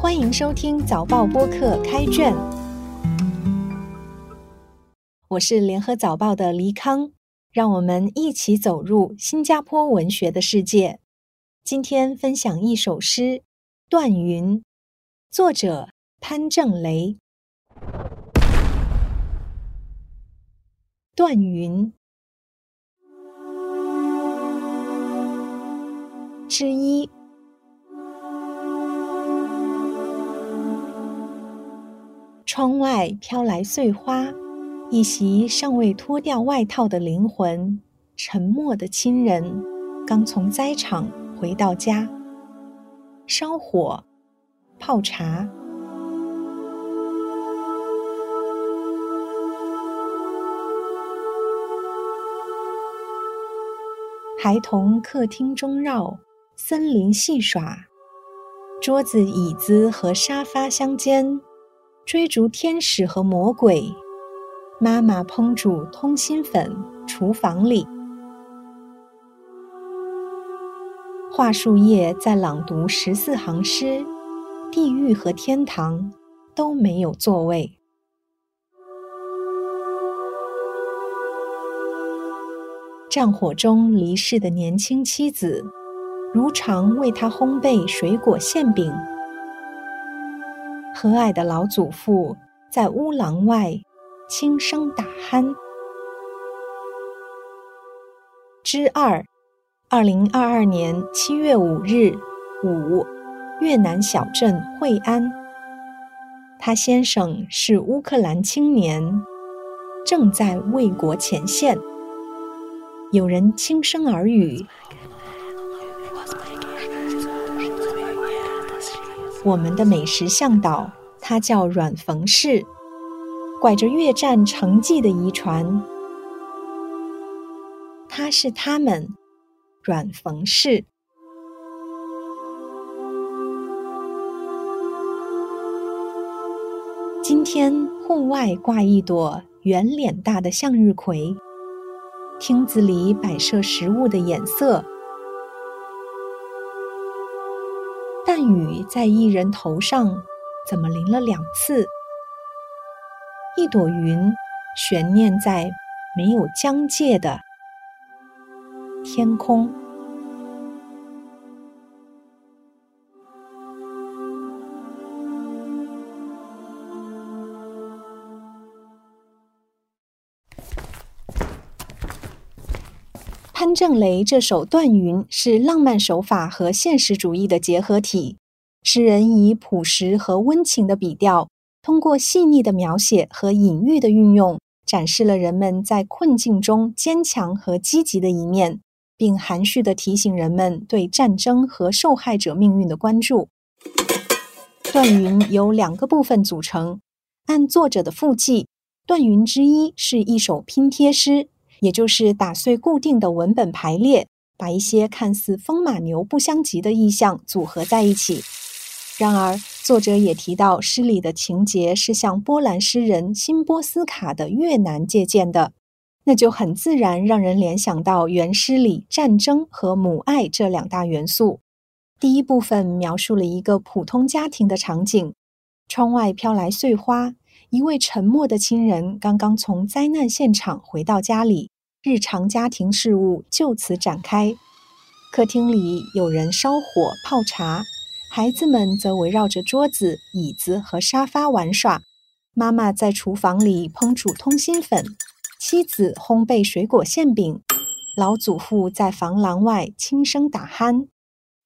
欢迎收听早报播客开卷，我是联合早报的黎康，让我们一起走入新加坡文学的世界。今天分享一首诗《断云》，作者潘正雷。断云之一。窗外飘来碎花，一袭尚未脱掉外套的灵魂，沉默的亲人，刚从灾场回到家。烧火，泡茶，孩童客厅中绕，森林戏耍，桌子、椅子和沙发相间。追逐天使和魔鬼，妈妈烹煮通心粉，厨房里。桦树叶在朗读十四行诗，地狱和天堂都没有座位。战火中离世的年轻妻子，如常为他烘焙水果馅饼。和蔼的老祖父在屋廊外轻声打鼾。之二，二零二二年七月五日五，越南小镇惠安。他先生是乌克兰青年，正在为国前线。有人轻声耳语。我们的美食向导，他叫阮冯氏，拐着越战成绩的遗传。他是他们，阮冯氏。今天户外挂一朵圆脸大的向日葵，厅子里摆设食物的颜色。雨在一人头上，怎么淋了两次？一朵云悬念在没有疆界的天空。潘正雷这首《断云》是浪漫手法和现实主义的结合体。诗人以朴实和温情的笔调，通过细腻的描写和隐喻的运用，展示了人们在困境中坚强和积极的一面，并含蓄地提醒人们对战争和受害者命运的关注。《断云》由两个部分组成，按作者的附记，《断云》之一是一首拼贴诗。也就是打碎固定的文本排列，把一些看似风马牛不相及的意象组合在一起。然而，作者也提到诗里的情节是向波兰诗人辛波斯卡的越南借鉴的，那就很自然让人联想到原诗里战争和母爱这两大元素。第一部分描述了一个普通家庭的场景，窗外飘来碎花。一位沉默的亲人刚刚从灾难现场回到家里，日常家庭事务就此展开。客厅里有人烧火泡茶，孩子们则围绕着桌子、椅子和沙发玩耍。妈妈在厨房里烹煮通心粉，妻子烘焙水果馅饼，老祖父在房廊外轻声打鼾。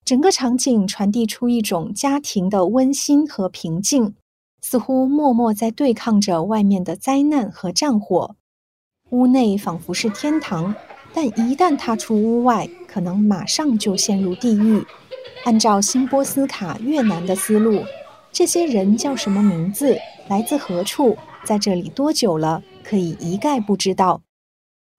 整个场景传递出一种家庭的温馨和平静。似乎默默在对抗着外面的灾难和战火，屋内仿佛是天堂，但一旦踏出屋外，可能马上就陷入地狱。按照新波斯卡越南的思路，这些人叫什么名字，来自何处，在这里多久了，可以一概不知道。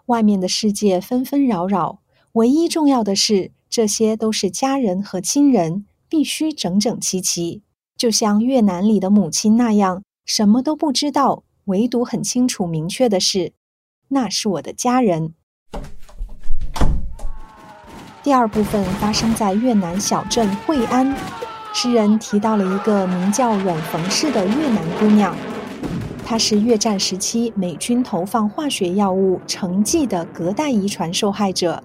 外面的世界纷纷扰扰，唯一重要的是，这些都是家人和亲人，必须整整齐齐。就像越南里的母亲那样，什么都不知道，唯独很清楚明确的是，那是我的家人。第二部分发生在越南小镇惠安，诗人提到了一个名叫阮冯氏的越南姑娘，她是越战时期美军投放化学药物成剂的隔代遗传受害者，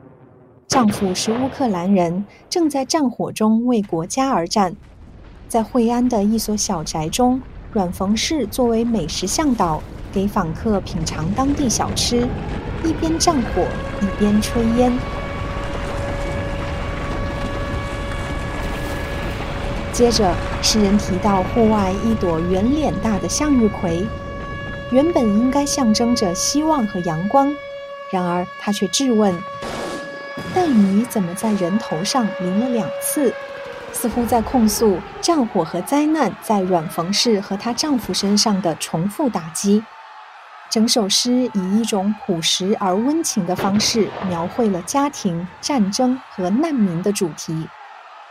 丈夫是乌克兰人，正在战火中为国家而战。在惠安的一所小宅中，阮冯氏作为美食向导，给访客品尝当地小吃，一边战火一边炊烟。接着，诗人提到户外一朵圆脸大的向日葵，原本应该象征着希望和阳光，然而他却质问：但雨怎么在人头上淋了两次？似乎在控诉战火和灾难在阮冯氏和她丈夫身上的重复打击。整首诗以一种朴实而温情的方式描绘了家庭、战争和难民的主题。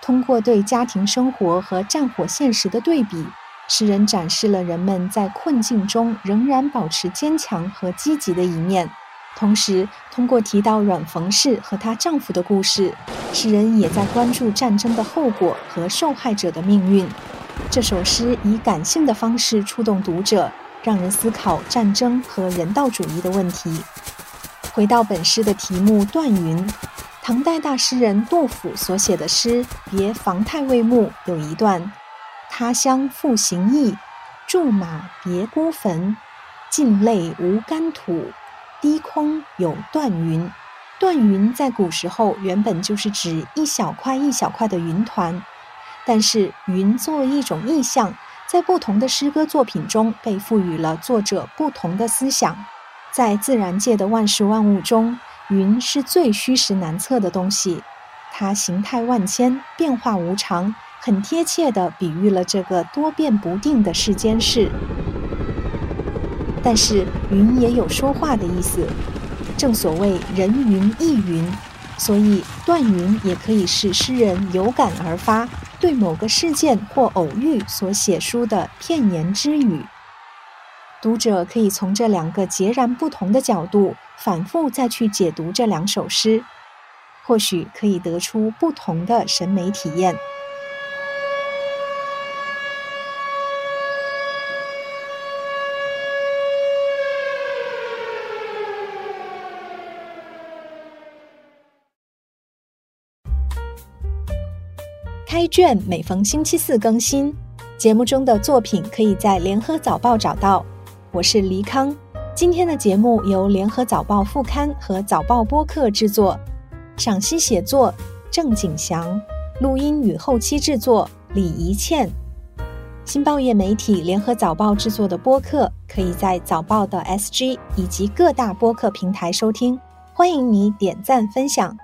通过对家庭生活和战火现实的对比，诗人展示了人们在困境中仍然保持坚强和积极的一面。同时，通过提到阮冯氏和她丈夫的故事，诗人也在关注战争的后果和受害者的命运。这首诗以感性的方式触动读者，让人思考战争和人道主义的问题。回到本诗的题目《断云》，唐代大诗人杜甫所写的诗《别房太尉墓》有一段：“他乡复行役，驻马别孤坟，尽泪无干土。”低空有断云，断云在古时候原本就是指一小块一小块的云团，但是云作为一种意象，在不同的诗歌作品中被赋予了作者不同的思想。在自然界的万事万物中，云是最虚实难测的东西，它形态万千，变化无常，很贴切地比喻了这个多变不定的世间事。但是云也有说话的意思，正所谓人云亦云，所以断云也可以是诗人有感而发，对某个事件或偶遇所写书的片言之语。读者可以从这两个截然不同的角度反复再去解读这两首诗，或许可以得出不同的审美体验。开卷每逢星期四更新，节目中的作品可以在联合早报找到。我是黎康，今天的节目由联合早报副刊和早报播客制作，赏析写作郑景祥，录音与后期制作李怡倩。新报业媒体联合早报制作的播客，可以在早报的 SG 以及各大播客平台收听，欢迎你点赞分享。